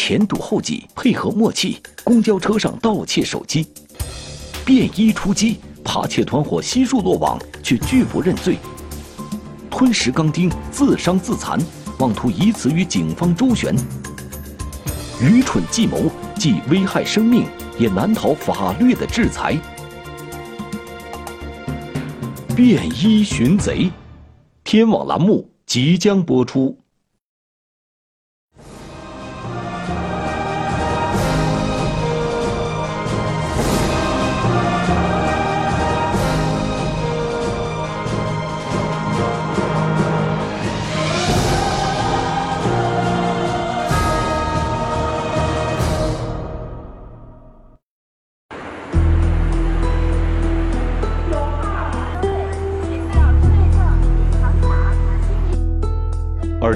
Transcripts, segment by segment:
前堵后挤，配合默契，公交车上盗窃手机，便衣出击，扒窃团伙悉数落网，却拒不认罪。吞食钢钉，自伤自残，妄图以此与警方周旋，愚蠢计谋，既危害生命，也难逃法律的制裁。便衣寻贼，天网栏目即将播出。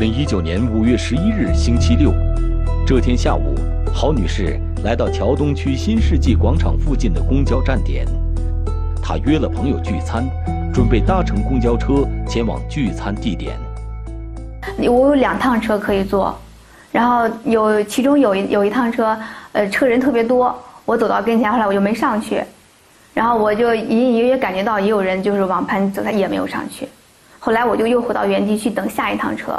零一九年五月十一日星期六，这天下午，郝女士来到桥东区新世纪广场附近的公交站点，她约了朋友聚餐，准备搭乘公交车前往聚餐地点。我有两趟车可以坐，然后有其中有一有一趟车，呃，车人特别多，我走到跟前，后来我就没上去，然后我就隐隐约约感觉到也有人就是往盘走，他也没有上去，后来我就又回到原地去等下一趟车。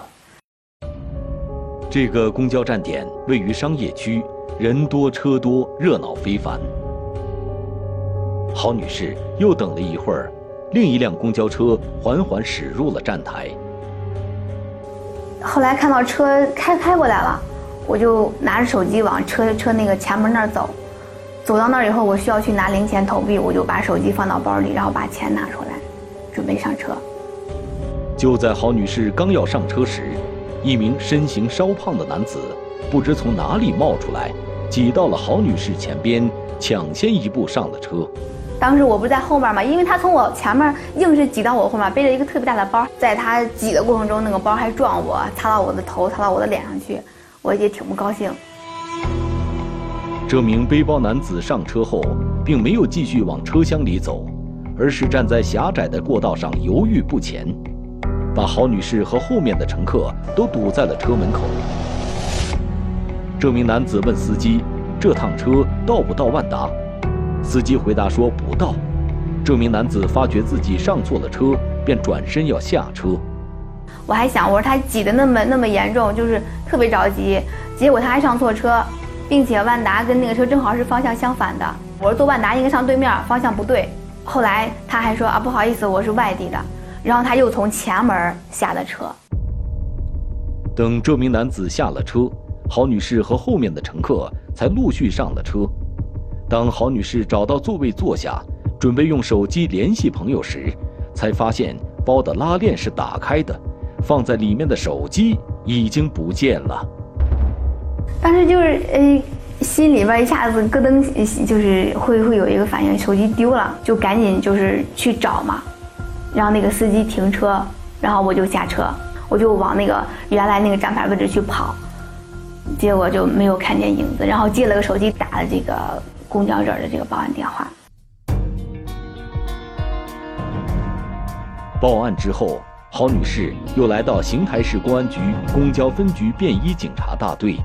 这个公交站点位于商业区，人多车多，热闹非凡。郝女士又等了一会儿，另一辆公交车缓缓驶入了站台。后来看到车开开过来了，我就拿着手机往车车那个前门那儿走。走到那儿以后，我需要去拿零钱投币，我就把手机放到包里，然后把钱拿出来，准备上车。就在郝女士刚要上车时，一名身形稍胖的男子，不知从哪里冒出来，挤到了郝女士前边，抢先一步上了车。当时我不是在后面嘛，因为他从我前面硬是挤到我后面，背着一个特别大的包，在他挤的过程中，那个包还撞我，擦到我的头，擦到我的脸上去，我也挺不高兴。这名背包男子上车后，并没有继续往车厢里走，而是站在狭窄的过道上犹豫不前。把郝女士和后面的乘客都堵在了车门口。这名男子问司机：“这趟车到不到万达？”司机回答说：“不到。”这名男子发觉自己上错了车，便转身要下车。我还想，我说他挤得那么那么严重，就是特别着急。结果他还上错车，并且万达跟那个车正好是方向相反的。我说坐万达应该上对面，方向不对。后来他还说：“啊，不好意思，我是外地的。”然后他又从前门下了车。等这名男子下了车，郝女士和后面的乘客才陆续上了车。当郝女士找到座位坐下，准备用手机联系朋友时，才发现包的拉链是打开的，放在里面的手机已经不见了。当时就是呃，心里边一下子咯噔，就是会会有一个反应，手机丢了，就赶紧就是去找嘛。让那个司机停车，然后我就下车，我就往那个原来那个站牌位置去跑，结果就没有看见影子，然后借了个手机打了这个公交这儿的这个报案电话。报案之后，郝女士又来到邢台市公安局公交分局便衣警察大队，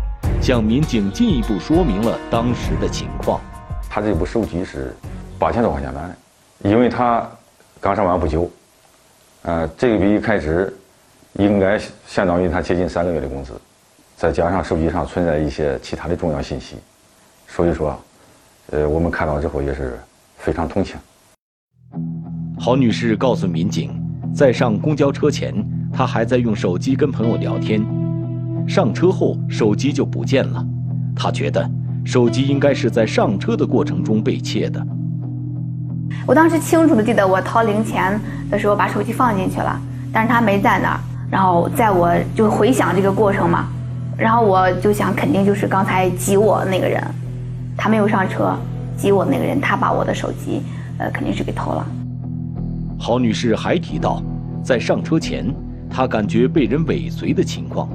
向民警进一步说明了当时的情况。他这部手机是八千多块钱买的，因为他刚上班不久。呃，这个笔开支应该相当于他接近三个月的工资，再加上手机上存在一些其他的重要信息，所以说，呃，我们看到之后也是非常同情。郝女士告诉民警，在上公交车前，她还在用手机跟朋友聊天，上车后手机就不见了。她觉得手机应该是在上车的过程中被窃的。我当时清楚的记得，我掏零钱的时候把手机放进去了，但是他没在那儿。然后在我就回想这个过程嘛，然后我就想，肯定就是刚才挤我那个人，他没有上车，挤我那个人，他把我的手机，呃，肯定是给偷了。郝女士还提到，在上车前，她感觉被人尾随的情况。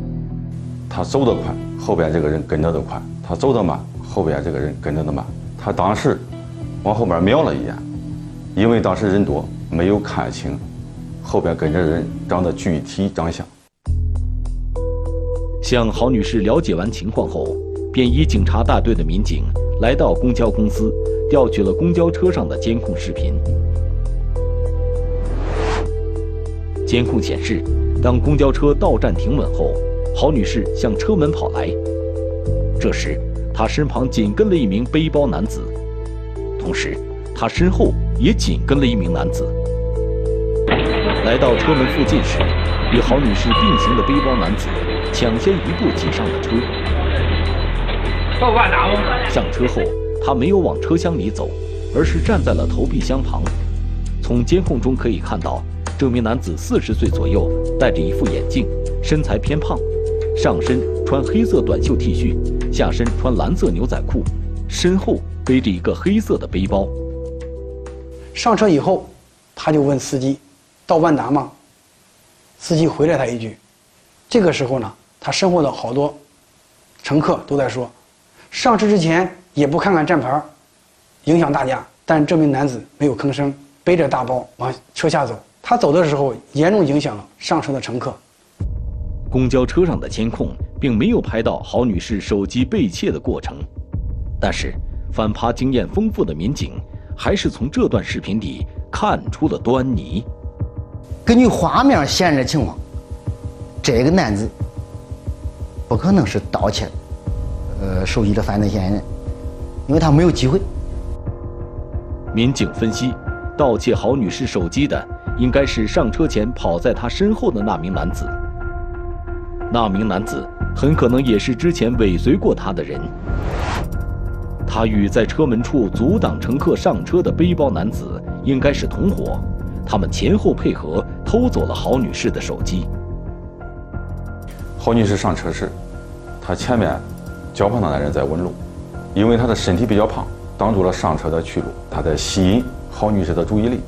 他走得快，后边这个人跟着的快；他走得慢，后边这个人跟着的慢。他当时往后边瞄了一眼。因为当时人多，没有看清后边跟着人长得具体长相。向郝女士了解完情况后，便衣警察大队的民警来到公交公司，调取了公交车上的监控视频。监控显示，当公交车到站停稳后，郝女士向车门跑来。这时，她身旁紧跟了一名背包男子，同时，她身后也紧跟了一名男子。来到车门附近时，与郝女士并行的背包男子抢先一步挤上了车。上车后，他没有往车厢里走，而是站在了投币箱旁。从监控中可以看到，这名男子四十岁左右，戴着一副眼镜，身材偏胖，上身穿黑色短袖 T 恤，下身穿蓝色牛仔裤，身后背着一个黑色的背包。上车以后，他就问司机。到万达吗？司机回了他一句。这个时候呢，他身后的好多乘客都在说：“上车之前也不看看站牌，影响大家。”但这名男子没有吭声，背着大包往车下走。他走的时候，严重影响了上车的乘客。公交车上的监控并没有拍到郝女士手机被窃的过程，但是反扒经验丰富的民警还是从这段视频里看出了端倪。根据画面显示的情况，这个男子不可能是盗窃呃手机的犯罪嫌疑人，因为他没有机会。民警分析，盗窃郝女士手机的应该是上车前跑在她身后的那名男子。那名男子很可能也是之前尾随过她的人。他与在车门处阻挡乘客上车的背包男子应该是同伙。他们前后配合偷走了郝女士的手机。郝女士上车时，她前面较胖的男人在问路，因为他的身体比较胖，挡住了上车的去路，他在吸引郝女士的注意力。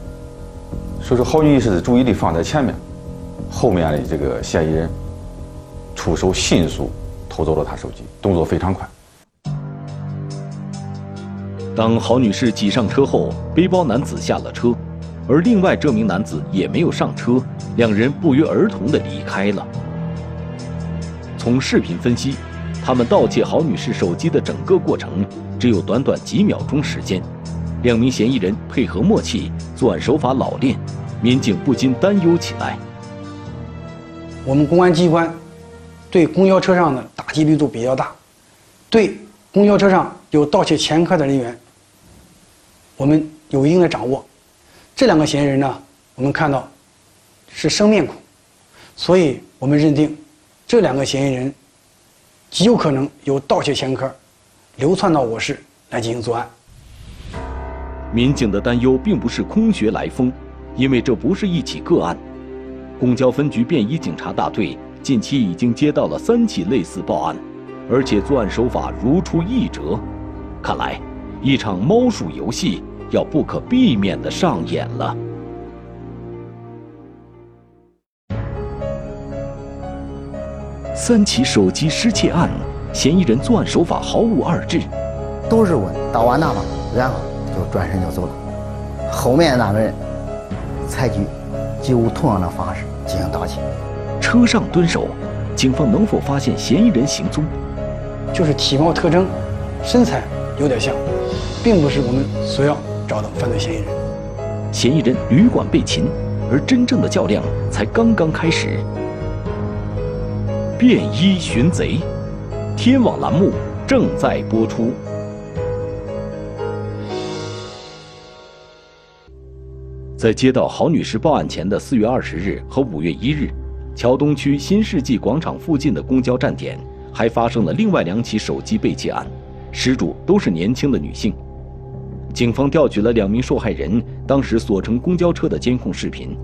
所以说，郝女士的注意力放在前面，后面的这个嫌疑人出手迅速偷走了她手机，动作非常快。当郝女士挤上车后，背包男子下了车。而另外这名男子也没有上车，两人不约而同地离开了。从视频分析，他们盗窃郝女士手机的整个过程只有短短几秒钟时间，两名嫌疑人配合默契，作案手法老练，民警不禁担忧起来。我们公安机关对公交车上的打击力度比较大，对公交车上有盗窃前科的人员，我们有一定的掌握。这两个嫌疑人呢，我们看到是生面孔，所以我们认定这两个嫌疑人极有可能有盗窃前科，流窜到我市来进行作案。民警的担忧并不是空穴来风，因为这不是一起个案。公交分局便衣警察大队近期已经接到了三起类似报案，而且作案手法如出一辙。看来，一场猫鼠游戏。要不可避免的上演了。三起手机失窃案，嫌疑人作案手法毫无二致，都是我到完那吗？然后就转身就走了。后面那个人采取几乎同样的方式进行盗窃。车上蹲守，警方能否发现嫌疑人行踪？就是体貌特征、身材有点像，并不是我们所要。找到犯罪嫌疑人，嫌疑人旅馆被擒，而真正的较量才刚刚开始。便衣寻贼，天网栏目正在播出。在接到郝女士报案前的四月二十日和五月一日，桥东区新世纪广场附近的公交站点还发生了另外两起手机被窃案，失主都是年轻的女性。警方调取了两名受害人当时所乘公交车的监控视频。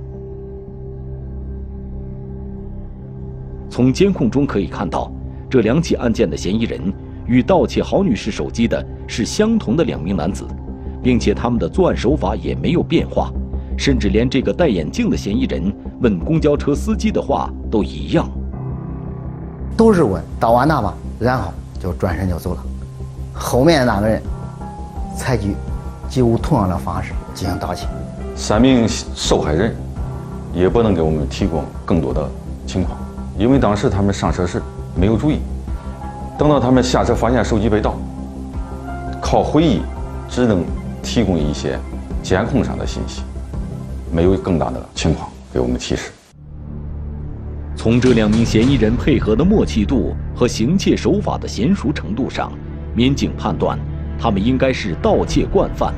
从监控中可以看到，这两起案件的嫌疑人与盗窃郝女士手机的是相同的两名男子，并且他们的作案手法也没有变化，甚至连这个戴眼镜的嫌疑人问公交车司机的话都一样，都是问到完那吗？然后就转身就走了。后面的那个人采取。几乎同样的方式进行盗窃。三名受害人也不能给我们提供更多的情况，因为当时他们上车时没有注意，等到他们下车发现手机被盗，靠回忆只能提供一些监控上的信息，没有更大的情况给我们提示。从这两名嫌疑人配合的默契度和行窃手法的娴熟程度上，民警判断，他们应该是盗窃惯犯，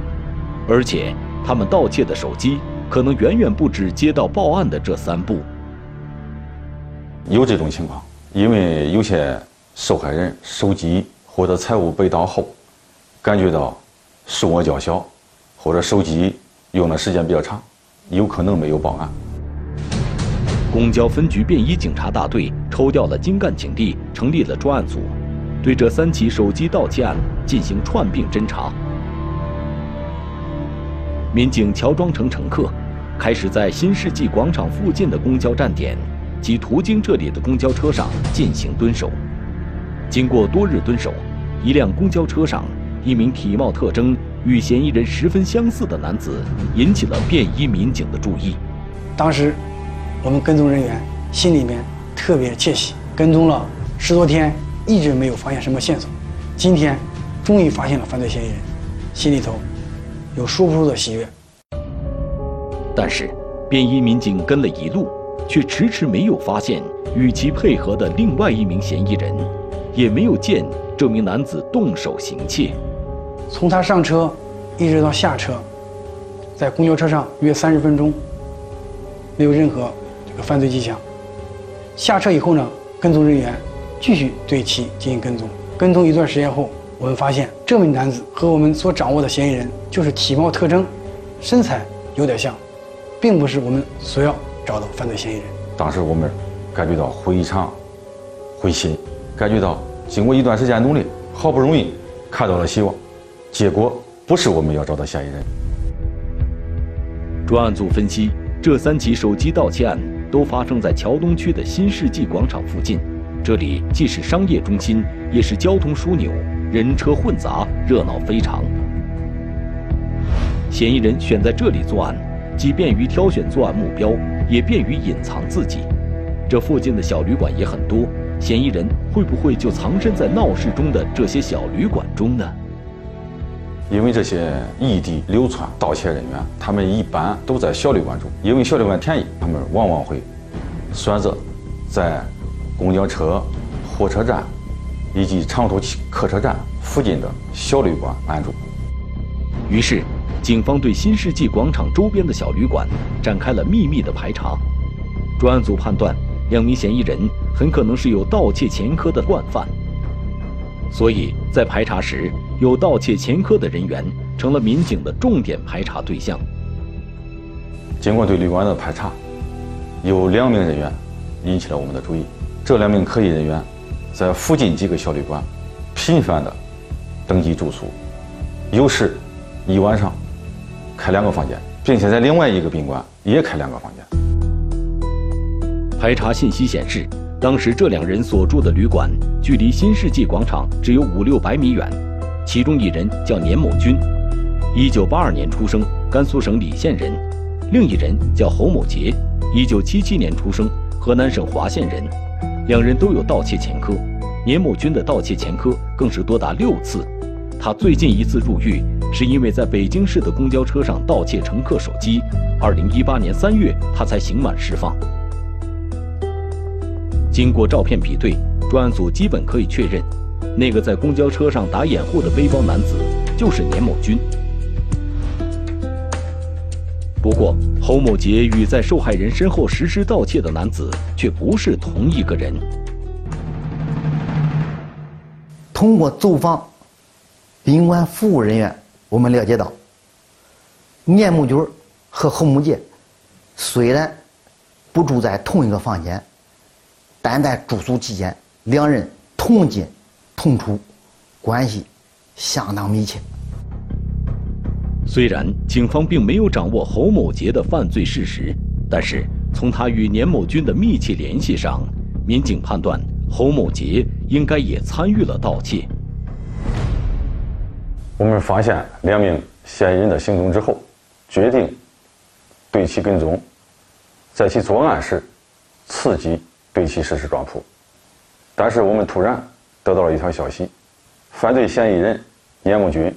而且他们盗窃的手机可能远远不止接到报案的这三部。有这种情况，因为有些受害人手机或者财物被盗后，感觉到数额较小，或者手机用的时间比较长，有可能没有报案。公交分局便衣警察大队抽调了精干警力，成立了专案组，对这三起手机盗窃案进行串并侦查。民警乔装成乘客，开始在新世纪广场附近的公交站点及途经这里的公交车上进行蹲守。经过多日蹲守，一辆公交车上，一名体貌特征与嫌疑人十分相似的男子引起了便衣民警的注意。当时。我们跟踪人员心里面特别窃喜，跟踪了十多天，一直没有发现什么线索。今天终于发现了犯罪嫌疑人，心里头有说不出的喜悦。但是，便衣民警跟了一路，却迟迟没有发现与其配合的另外一名嫌疑人，也没有见这名男子动手行窃。从他上车一直到下车，在公交车上约三十分钟，没有任何这个。犯罪迹象。下车以后呢，跟踪人员继续对其进行跟踪。跟踪一段时间后，我们发现这名男子和我们所掌握的嫌疑人就是体貌特征、身材有点像，并不是我们所要找的犯罪嫌疑人。当时我们感觉到非常灰心，感觉到经过一段时间努力，好不容易看到了希望，结果不是我们要找的嫌疑人。专案组分析，这三起手机盗窃案。都发生在桥东区的新世纪广场附近，这里既是商业中心，也是交通枢纽，人车混杂，热闹非常。嫌疑人选在这里作案，既便于挑选作案目标，也便于隐藏自己。这附近的小旅馆也很多，嫌疑人会不会就藏身在闹市中的这些小旅馆中呢？因为这些异地流窜盗窃人员，他们一般都在小旅馆中，因为小旅馆便宜，他们往往会选择在公交车、火车站以及长途客车站附近的小旅馆安住。于是，警方对新世纪广场周边的小旅馆展开了秘密的排查。专案组判断，两名嫌疑人很可能是有盗窃前科的惯犯。所以在排查时，有盗窃前科的人员成了民警的重点排查对象。经过对旅馆的排查，有两名人员引起了我们的注意。这两名可疑人员在附近几个小旅馆频繁的登记住宿，有时一晚上开两个房间，并且在另外一个宾馆也开两个房间。排查信息显示。当时这两人所住的旅馆距离新世纪广场只有五六百米远，其中一人叫年某军，一九八二年出生，甘肃省礼县人；另一人叫侯某杰，一九七七年出生，河南省滑县人。两人都有盗窃前科，年某军的盗窃前科更是多达六次。他最近一次入狱是因为在北京市的公交车上盗窃乘客手机，二零一八年三月他才刑满释放。经过照片比对，专案组基本可以确认，那个在公交车上打掩护的背包男子就是年某军。不过，侯某杰与在受害人身后实施盗窃的男子却不是同一个人。通过走访宾馆服务人员，我们了解到，年某军和侯某杰虽然不住在同一个房间。但在住宿期间，两人同进同出，关系相当密切。虽然警方并没有掌握侯某杰的犯罪事实，但是从他与年某军的密切联系上，民警判断侯某杰应该也参与了盗窃。我们发现两名嫌疑人的行踪之后，决定对其跟踪，在其作案时刺激。对其实施抓捕，但是我们突然得到了一条消息：犯罪嫌疑人年某军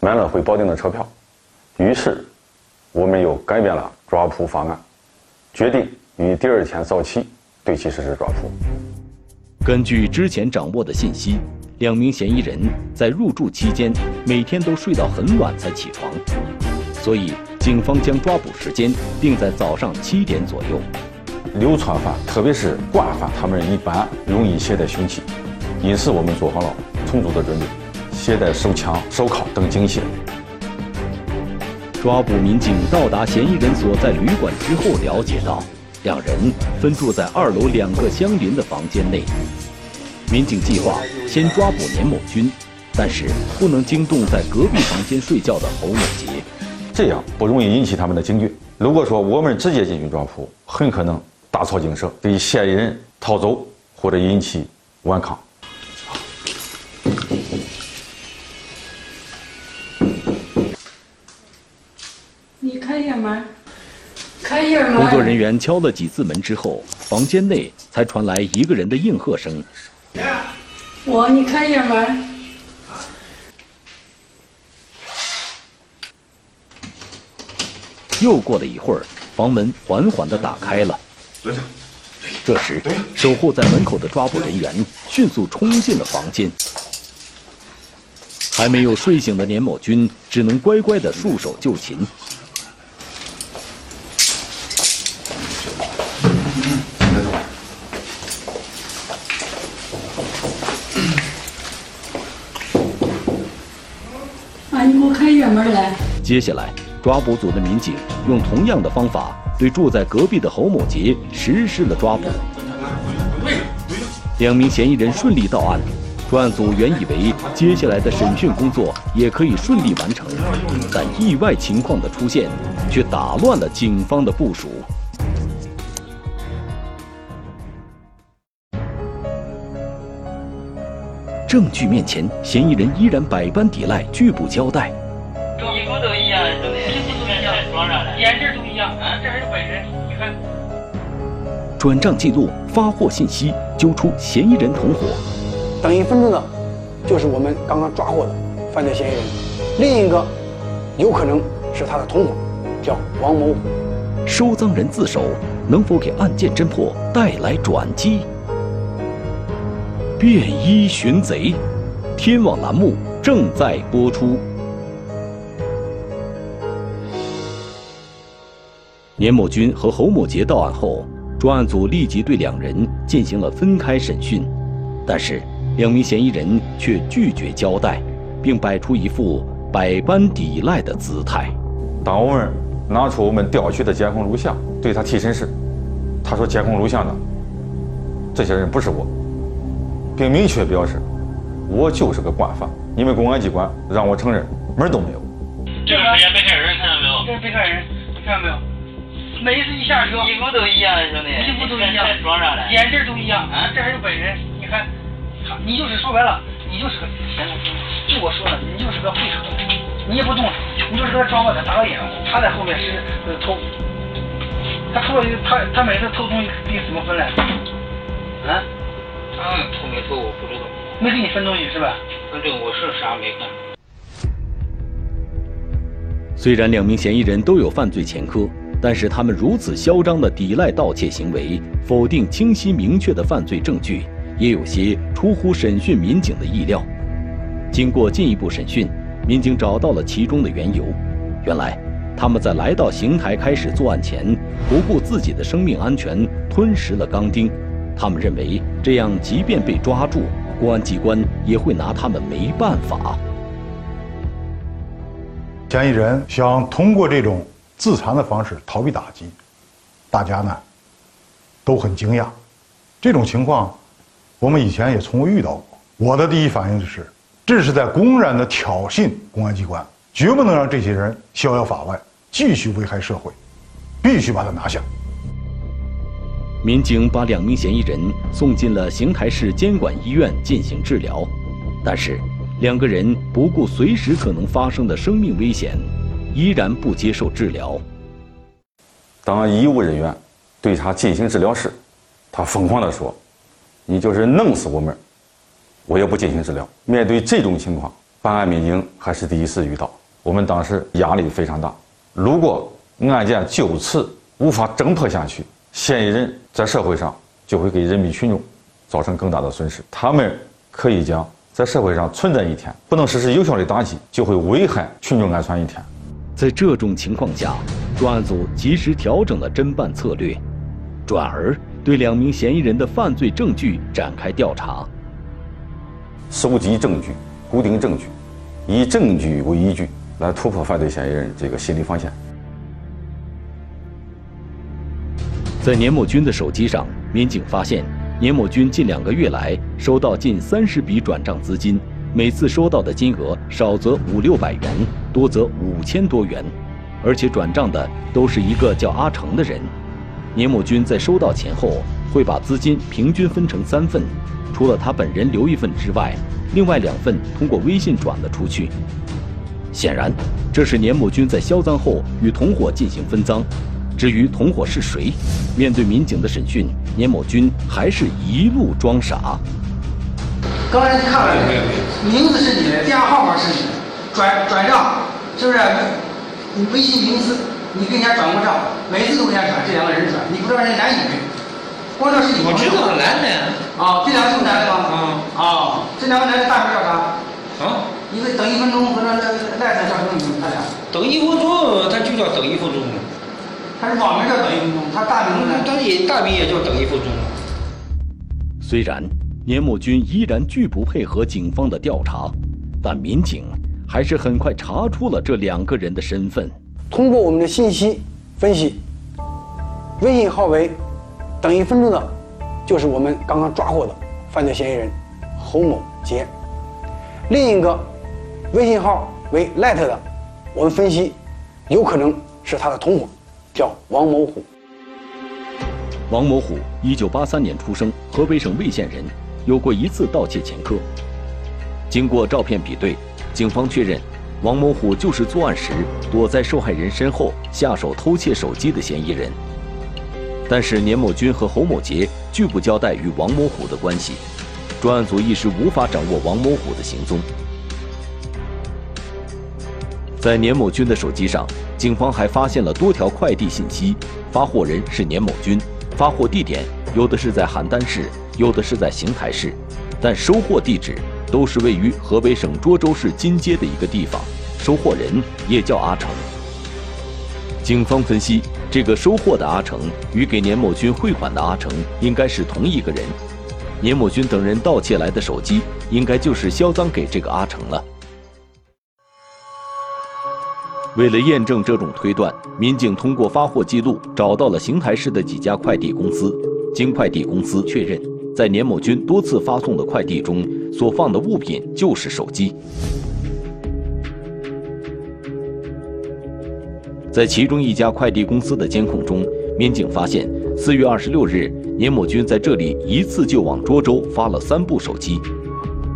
买了回保定的车票。于是，我们又改变了抓捕方案，决定于第二天早起对其实施抓捕。根据之前掌握的信息，两名嫌疑人在入住期间每天都睡到很晚才起床，所以警方将抓捕时间定在早上七点左右。流窜犯，特别是惯犯，他们一般容易携带凶器，因此我们做好了充足的准备，携带手枪、手铐等警械。抓捕民警到达嫌疑人所在旅馆之后，了解到两人分住在二楼两个相邻的房间内。民警计划先抓捕年某军，但是不能惊动在隔壁房间睡觉的侯某杰，这样不容易引起他们的警觉。如果说我们直接进行抓捕，很可能打草惊蛇，对嫌疑人逃走或者引起顽抗。开一下门，开一下门。工作人员敲了几次门之后，房间内才传来一个人的应和声。我，你开一下门。又过了一会儿，房门缓缓地打开了。这时，守候在门口的抓捕人员迅速冲进了房间。还没有睡醒的年某军只能乖乖地束手就擒。门来。接下来，抓捕组的民警用同样的方法对住在隔壁的侯某杰实施了抓捕。两名嫌疑人顺利到案，专案组原以为接下来的审讯工作也可以顺利完成，但意外情况的出现却打乱了警方的部署。证据面前，嫌疑人依然百般抵赖，拒不交代。转账记录、发货信息，揪出嫌疑人同伙。等一分钟的，就是我们刚刚抓获的犯罪嫌疑人。另一个，有可能是他的同伙，叫王某。收赃人自首，能否给案件侦破带来转机？便衣寻贼，天网栏目正在播出。年某军和侯某杰到案后，专案组立即对两人进行了分开审讯，但是两名嫌疑人却拒绝交代，并摆出一副百般抵赖的姿态。当我们拿出我们调取的监控录像对他提审时，他说：“监控录像呢这些人不是我，并明确表示我就是个惯犯。你们公安机关让我承认，门都没有。”这个时间被害人看到没有？这是被害人，你看到没有？每一次一下车，衣服都一样，兄弟，衣服都一样，装上了，眼镜都一样，啊，这还是本人，你看，他，你就是说白了，你就是个，就我说的，你就是个会扯，你也不动手，你就是给他装过的打个掩护，他在后面是偷，他偷了，他他每次偷东西你怎么分来？啊？他偷没偷我不知道，没给你分东西是吧？反正我是啥没干。虽然两名嫌疑人都有犯罪前科。但是他们如此嚣张的抵赖盗窃行为，否定清晰明确的犯罪证据，也有些出乎审讯民警的意料。经过进一步审讯，民警找到了其中的缘由。原来，他们在来到邢台开始作案前，不顾自己的生命安全，吞食了钢钉。他们认为，这样即便被抓住，公安机关也会拿他们没办法。嫌疑人想通过这种。自残的方式逃避打击，大家呢都很惊讶。这种情况，我们以前也从未遇到过。我的第一反应就是，这是在公然的挑衅公安机关，绝不能让这些人逍遥法外，继续危害社会，必须把他拿下。民警把两名嫌疑人送进了邢台市监管医院进行治疗，但是两个人不顾随时可能发生的生命危险。依然不接受治疗。当医务人员对他进行治疗时，他疯狂地说：“你就是弄死我们，我也不进行治疗。面对这种情况，办案民警还是第一次遇到，我们当时压力非常大。如果案件就此无法侦破下去，嫌疑人在社会上就会给人民群众造成更大的损失。他们可以讲，在社会上存在一天，不能实施有效的打击，就会危害群众安全一天。在这种情况下，专案组及时调整了侦办策略，转而对两名嫌疑人的犯罪证据展开调查，收集证据、固定证据，以证据为依据来突破犯罪嫌疑人这个心理防线。在年某军的手机上，民警发现年某军近两个月来收到近三十笔转账资金。每次收到的金额少则五六百元，多则五千多元，而且转账的都是一个叫阿成的人。年某军在收到钱后，会把资金平均分成三份，除了他本人留一份之外，另外两份通过微信转了出去。显然，这是年某军在销赃后与同伙进行分赃。至于同伙是谁，面对民警的审讯，年某军还是一路装傻。刚才你看了没有？名字是你的，电话号码是你的，转转账是不是？你微信名字，你给人家转过账，每次都给人家转，这两个人转，你不知道人男女，光知道是你。我知道男的。啊，这两个是男的吗？啊。啊，这两个男的大名叫啥？啊。一个等一分钟和那那赖子叫什么名字？他俩。等一分钟，他就叫等一分钟。他是网名叫等一分钟，他大名呢？他也大名也叫等一分钟。虽然。年某军依然拒不配合警方的调查，但民警还是很快查出了这两个人的身份。通过我们的信息分析，微信号为“等一分钟”的，就是我们刚刚抓获的犯罪嫌疑人侯某杰；另一个微信号为 “light” 的，我们分析有可能是他的同伙，叫王某虎。王某虎，一九八三年出生，河北省魏县人。有过一次盗窃前科，经过照片比对，警方确认王某虎就是作案时躲在受害人身后下手偷窃手机的嫌疑人。但是年某军和侯某杰拒不交代与王某虎的关系，专案组一时无法掌握王某虎的行踪。在年某军的手机上，警方还发现了多条快递信息，发货人是年某军，发货地点有的是在邯郸市。有的是在邢台市，但收货地址都是位于河北省涿州市金街的一个地方，收货人也叫阿成。警方分析，这个收货的阿成与给年某军汇款的阿成应该是同一个人，年某军等人盗窃来的手机应该就是销赃给这个阿成了。为了验证这种推断，民警通过发货记录找到了邢台市的几家快递公司，经快递公司确认。在年某军多次发送的快递中，所放的物品就是手机。在其中一家快递公司的监控中，民警发现，四月二十六日，年某军在这里一次就往涿州发了三部手机。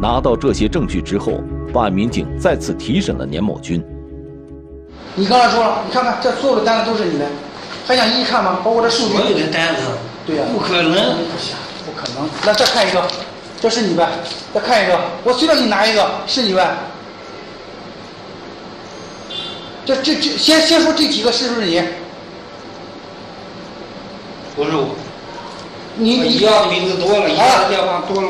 拿到这些证据之后，办案民警再次提审了年某军。你刚才说了，你看看这所有的单子都是你的，还想一一看吗？包括这数据。所有的单子。对呀。不可能。来再看一个，这是你呗？再看一个，我随便给你拿一个，是你呗？这这这，先先说这几个是不是你？不是我。你你要的名字多了，要的电话多了。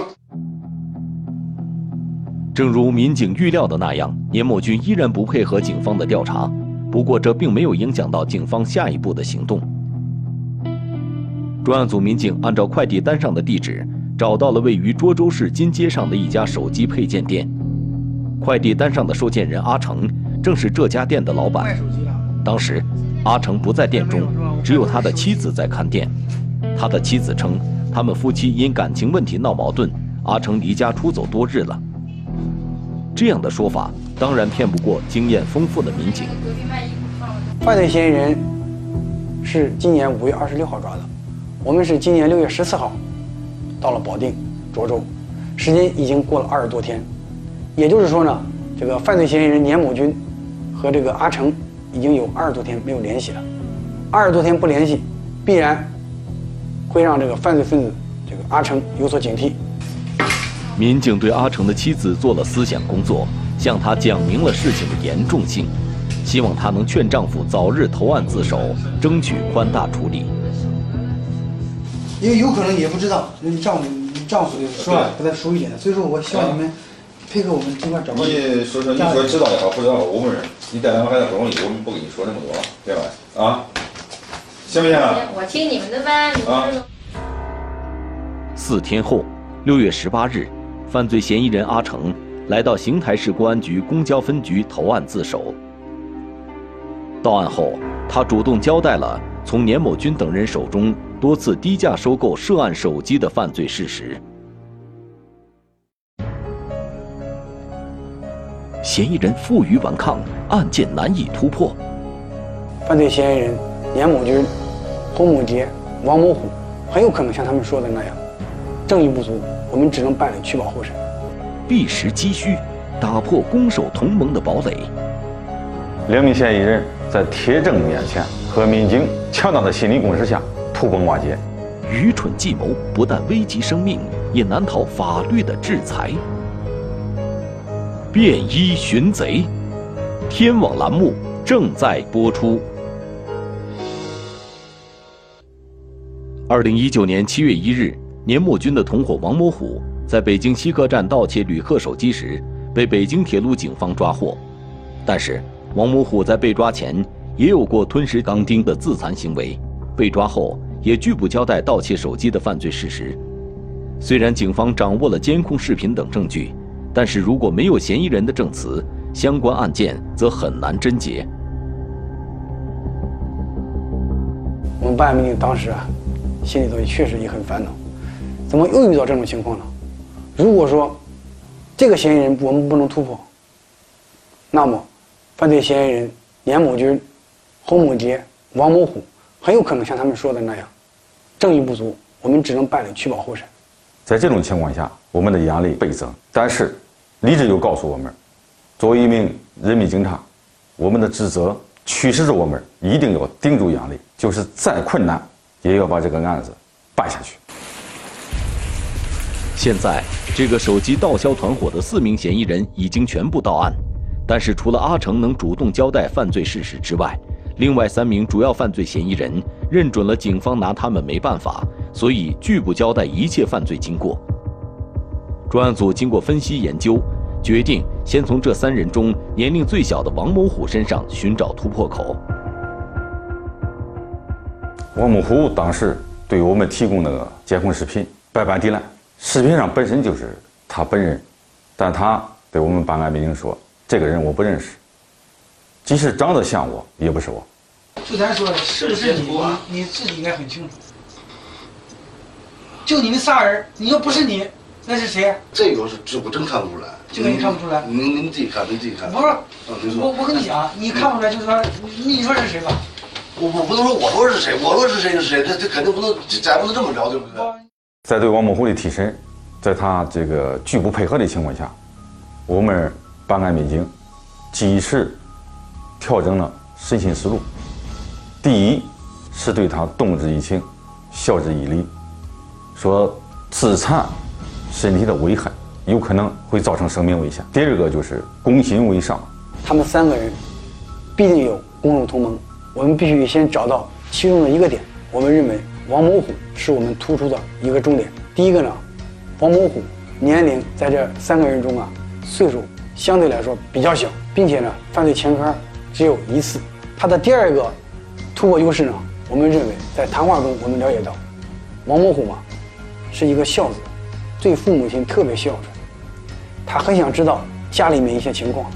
正如民警预料的那样，年某军依然不配合警方的调查。不过，这并没有影响到警方下一步的行动。专案组民警按照快递单上的地址，找到了位于涿州市金街上的一家手机配件店。快递单上的收件人阿成，正是这家店的老板。当时，阿成不在店中，只有他的妻子在看店。他的妻子称，他们夫妻因感情问题闹矛盾，阿成离家出走多日了。这样的说法，当然骗不过经验丰富的民警。犯罪嫌疑人是今年五月二十六号抓的。我们是今年六月十四号到了保定涿州，时间已经过了二十多天，也就是说呢，这个犯罪嫌疑人年某军和这个阿成已经有二十多天没有联系了。二十多天不联系，必然会让这个犯罪分子这个阿成有所警惕。民警对阿成的妻子做了思想工作，向他讲明了事情的严重性，希望她能劝丈夫早日投案自首，争取宽大处理。因为有可能也不知道你丈夫你丈夫的说话不太熟一点的，所以说我希望你们配合我们尽快找到。你说说，你说知道也好，不知道我们人，你带两个孩子不容易，我们不跟你说那么多了，对吧？啊，行不行啊？我听你们的呗，你们这四天后，六月十八日，犯罪嫌疑人阿成来到邢台市公安局公交分局投案自首。到案后，他主动交代了从年某军等人手中多次低价收购涉案手机的犯罪事实。嫌疑人负隅顽抗，案件难以突破。犯罪嫌疑人严某军、侯某杰、王某虎，很有可能像他们说的那样，证据不足，我们只能办理取保候审。避实击虚，打破攻守同盟的堡垒。两名嫌疑人在铁证面前和民警强大的心理攻势下土崩瓦解。愚蠢计谋不但危及生命，也难逃法律的制裁。便衣寻贼，天网栏目正在播出。二零一九年七月一日，年某军的同伙王某虎在北京西客站盗窃旅客手机时，被北京铁路警方抓获。但是，王某虎在被抓前也有过吞食钢钉的自残行为，被抓后也拒不交代盗窃手机的犯罪事实。虽然警方掌握了监控视频等证据。但是如果没有嫌疑人的证词，相关案件则很难侦结。我们办案民警当时啊，心里头确实也很烦恼，怎么又遇到这种情况了？如果说这个嫌疑人我们不能突破，那么犯罪嫌疑人年某军、侯某杰、王某虎很有可能像他们说的那样，证据不足，我们只能办理取保候审。在这种情况下，我们的压力倍增。但是，李志又告诉我们，作为一名人民警察，我们的职责驱使着我们一定要顶住压力，就是再困难，也要把这个案子办下去。现在，这个手机盗销团伙的四名嫌疑人已经全部到案，但是除了阿成能主动交代犯罪事实之外，另外三名主要犯罪嫌疑人认准了警方拿他们没办法，所以拒不交代一切犯罪经过。专案组经过分析研究，决定先从这三人中年龄最小的王某虎身上寻找突破口。王某虎当时对我们提供那个监控视频百般抵赖，视频上本身就是他本人，但他对我们办案民警说：“这个人我不认识，即使长得像我，也不是我。”就咱说的，是不是你？你你自己应该很清楚。就你们仨人，你要不是你。那是谁？这个是这我真看不出来，这个你看不出来。您您自己看，您自己看。不是，我我跟你讲，你看不出来，就是说，你说是谁吧？我我不能说我说是谁，我说是谁就是谁，这这肯定不能，咱不能这么着，对不对？在对王某虎的提审，在他这个拒不配合的情况下，我们办案民警及时调整了审讯思路。第一是对他动之以情，晓之以理，说自残。身体的危害有可能会造成生命危险。第二个就是攻心为上，他们三个人必定有攻守同盟，我们必须先找到其中的一个点。我们认为王某虎是我们突出的一个重点。第一个呢，王某虎年龄在这三个人中啊，岁数相对来说比较小，并且呢，犯罪前科只有一次。他的第二个突破优势呢，我们认为在谈话中我们了解到，王某虎嘛，是一个孝子。对父母亲特别孝顺，他很想知道家里面一些情况。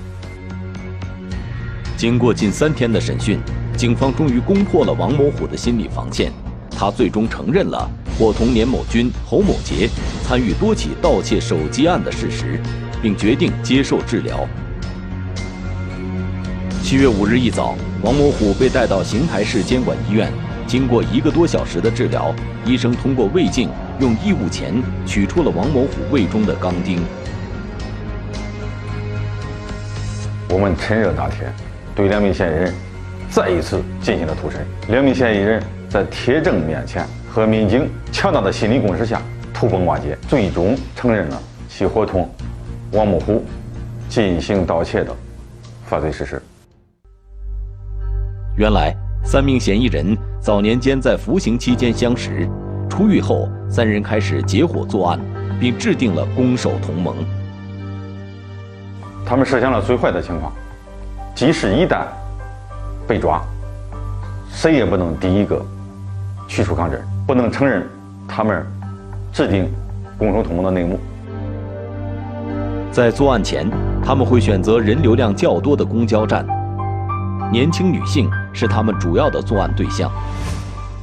经过近三天的审讯，警方终于攻破了王某虎的心理防线，他最终承认了伙同年某军、侯某杰参与多起盗窃手机案的事实，并决定接受治疗。七月五日一早，王某虎被带到邢台市监管医院，经过一个多小时的治疗，医生通过胃镜。用异物钳取出了王某虎胃中的钢钉。我们趁热打铁，对两名嫌疑人再一次进行了突审。两名嫌疑人在铁证面前和民警强大的心理攻势下土崩瓦解，最终承认了系伙同王某虎进行盗窃的犯罪事实。原来，三名嫌疑人早年间在服刑期间相识，出狱后，三人开始结伙作案，并制定了攻守同盟。他们设想了最坏的情况，即使一旦被抓，谁也不能第一个去除抗证，不能承认他们制定攻守同盟的内幕。在作案前，他们会选择人流量较多的公交站，年轻女性是他们主要的作案对象。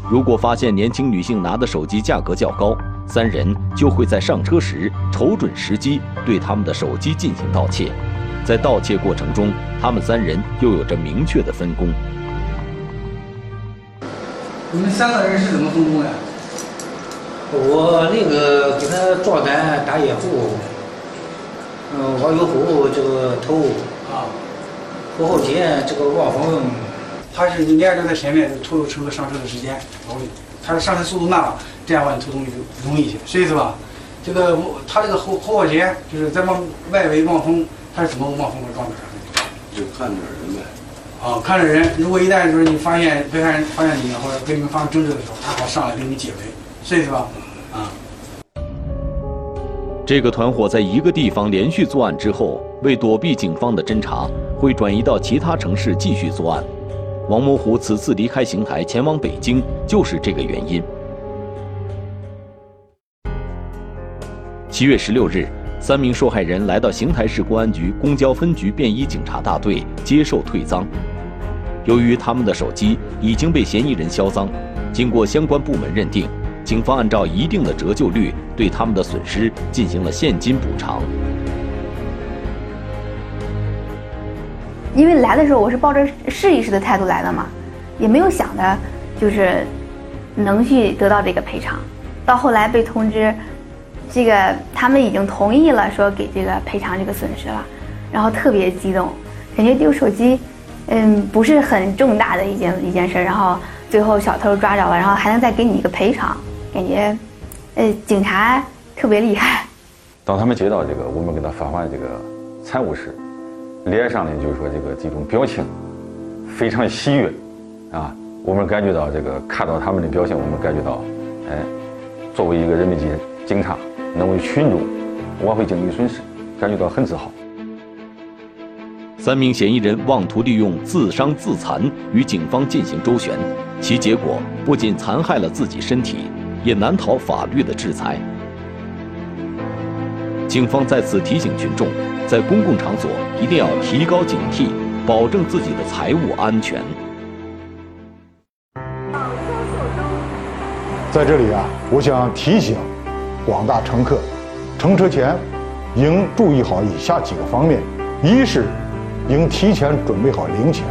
如果发现年轻女性拿的手机价格较高，三人就会在上车时瞅准时机对他们的手机进行盗窃。在盗窃过程中，他们三人又有着明确的分工。你们三个人是怎么分工的？我那个给他壮胆打掩护，嗯，王有虎这个头啊，后后肩这个望风，他是你俩就在前面拖住乘客上车的时间，然后他上车速度慢了，这样话你偷东西就容易一些，是意思吧？这个他这个后后后肩就是在往外围望风。他是怎么望风和撞的？就看着人呗。啊，看着人。如果一旦就是你发现被害人发现你或者跟你们发生争执的时候，他好上来跟你解围，是意思吧？啊。这个团伙在一个地方连续作案之后，为躲避警方的侦查，会转移到其他城市继续作案。王某虎此次离开邢台前往北京，就是这个原因。七月十六日。三名受害人来到邢台市公安局公交分局便衣警察大队接受退赃。由于他们的手机已经被嫌疑人销赃，经过相关部门认定，警方按照一定的折旧率对他们的损失进行了现金补偿。因为来的时候我是抱着试一试的态度来的嘛，也没有想着就是能去得到这个赔偿。到后来被通知。这个他们已经同意了，说给这个赔偿这个损失了，然后特别激动，感觉丢手机，嗯，不是很重大的一件一件事，然后最后小偷抓着了，然后还能再给你一个赔偿，感觉，呃，警察特别厉害。当他们接到这个我们给他发还这个财物时，脸上呢就是说这个这种表情非常喜悦，啊，我们感觉到这个看到他们的表现，我们感觉到，哎，作为一个人民警警察。能为群众挽回经济损失，感觉到很自豪。三名嫌疑人妄图利用自伤自残与警方进行周旋，其结果不仅残害了自己身体，也难逃法律的制裁。警方在此提醒群众，在公共场所一定要提高警惕，保证自己的财物安全。在这里啊，我想提醒。广大乘客乘车前应注意好以下几个方面：一是应提前准备好零钱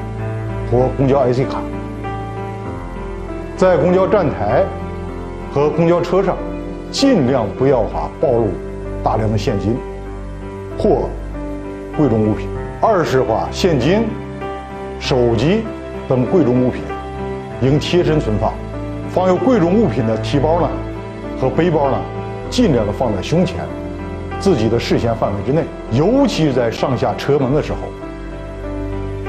和公交 IC 卡，在公交站台和公交车上尽量不要把暴露大量的现金或贵重物品；二是话现金、手机等贵重物品应贴身存放，放有贵重物品的提包呢和背包呢。尽量的放在胸前，自己的视线范围之内，尤其在上下车门的时候，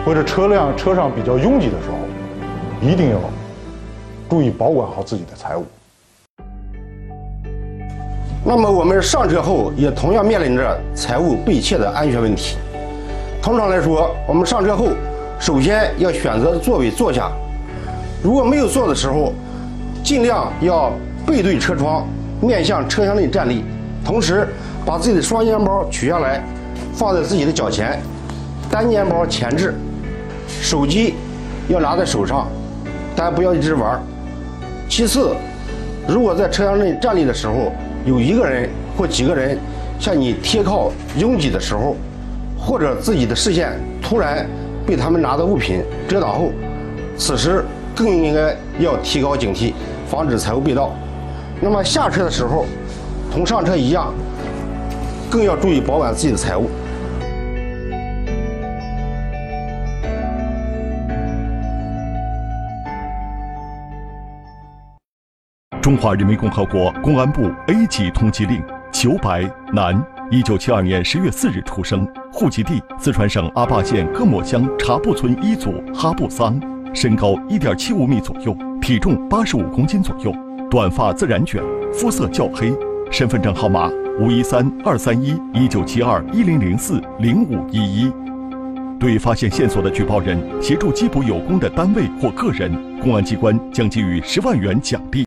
或者车辆车上比较拥挤的时候，一定要注意保管好自己的财物。那么我们上车后也同样面临着财物被窃的安全问题。通常来说，我们上车后首先要选择座位坐下，如果没有座的时候，尽量要背对车窗。面向车厢内站立，同时把自己的双肩包取下来，放在自己的脚前，单肩包前置，手机要拿在手上，但不要一直玩。其次，如果在车厢内站立的时候，有一个人或几个人向你贴靠拥挤的时候，或者自己的视线突然被他们拿的物品遮挡后，此时更应该要提高警惕，防止财物被盗。那么下车的时候，同上车一样，更要注意保管自己的财物。中华人民共和国公安部 A 级通缉令：裘白，男，一九七二年十月四日出生，户籍地四川省阿坝县各莫乡茶布村一组哈布桑，身高一点七五米左右，体重八十五公斤左右，短发自然卷，肤色较黑，身份证号码五一三二三一一九七二一零零四零五一一。对发现线索的举报人协助缉捕有功的单位或个人，公安机关将给予十万元奖励。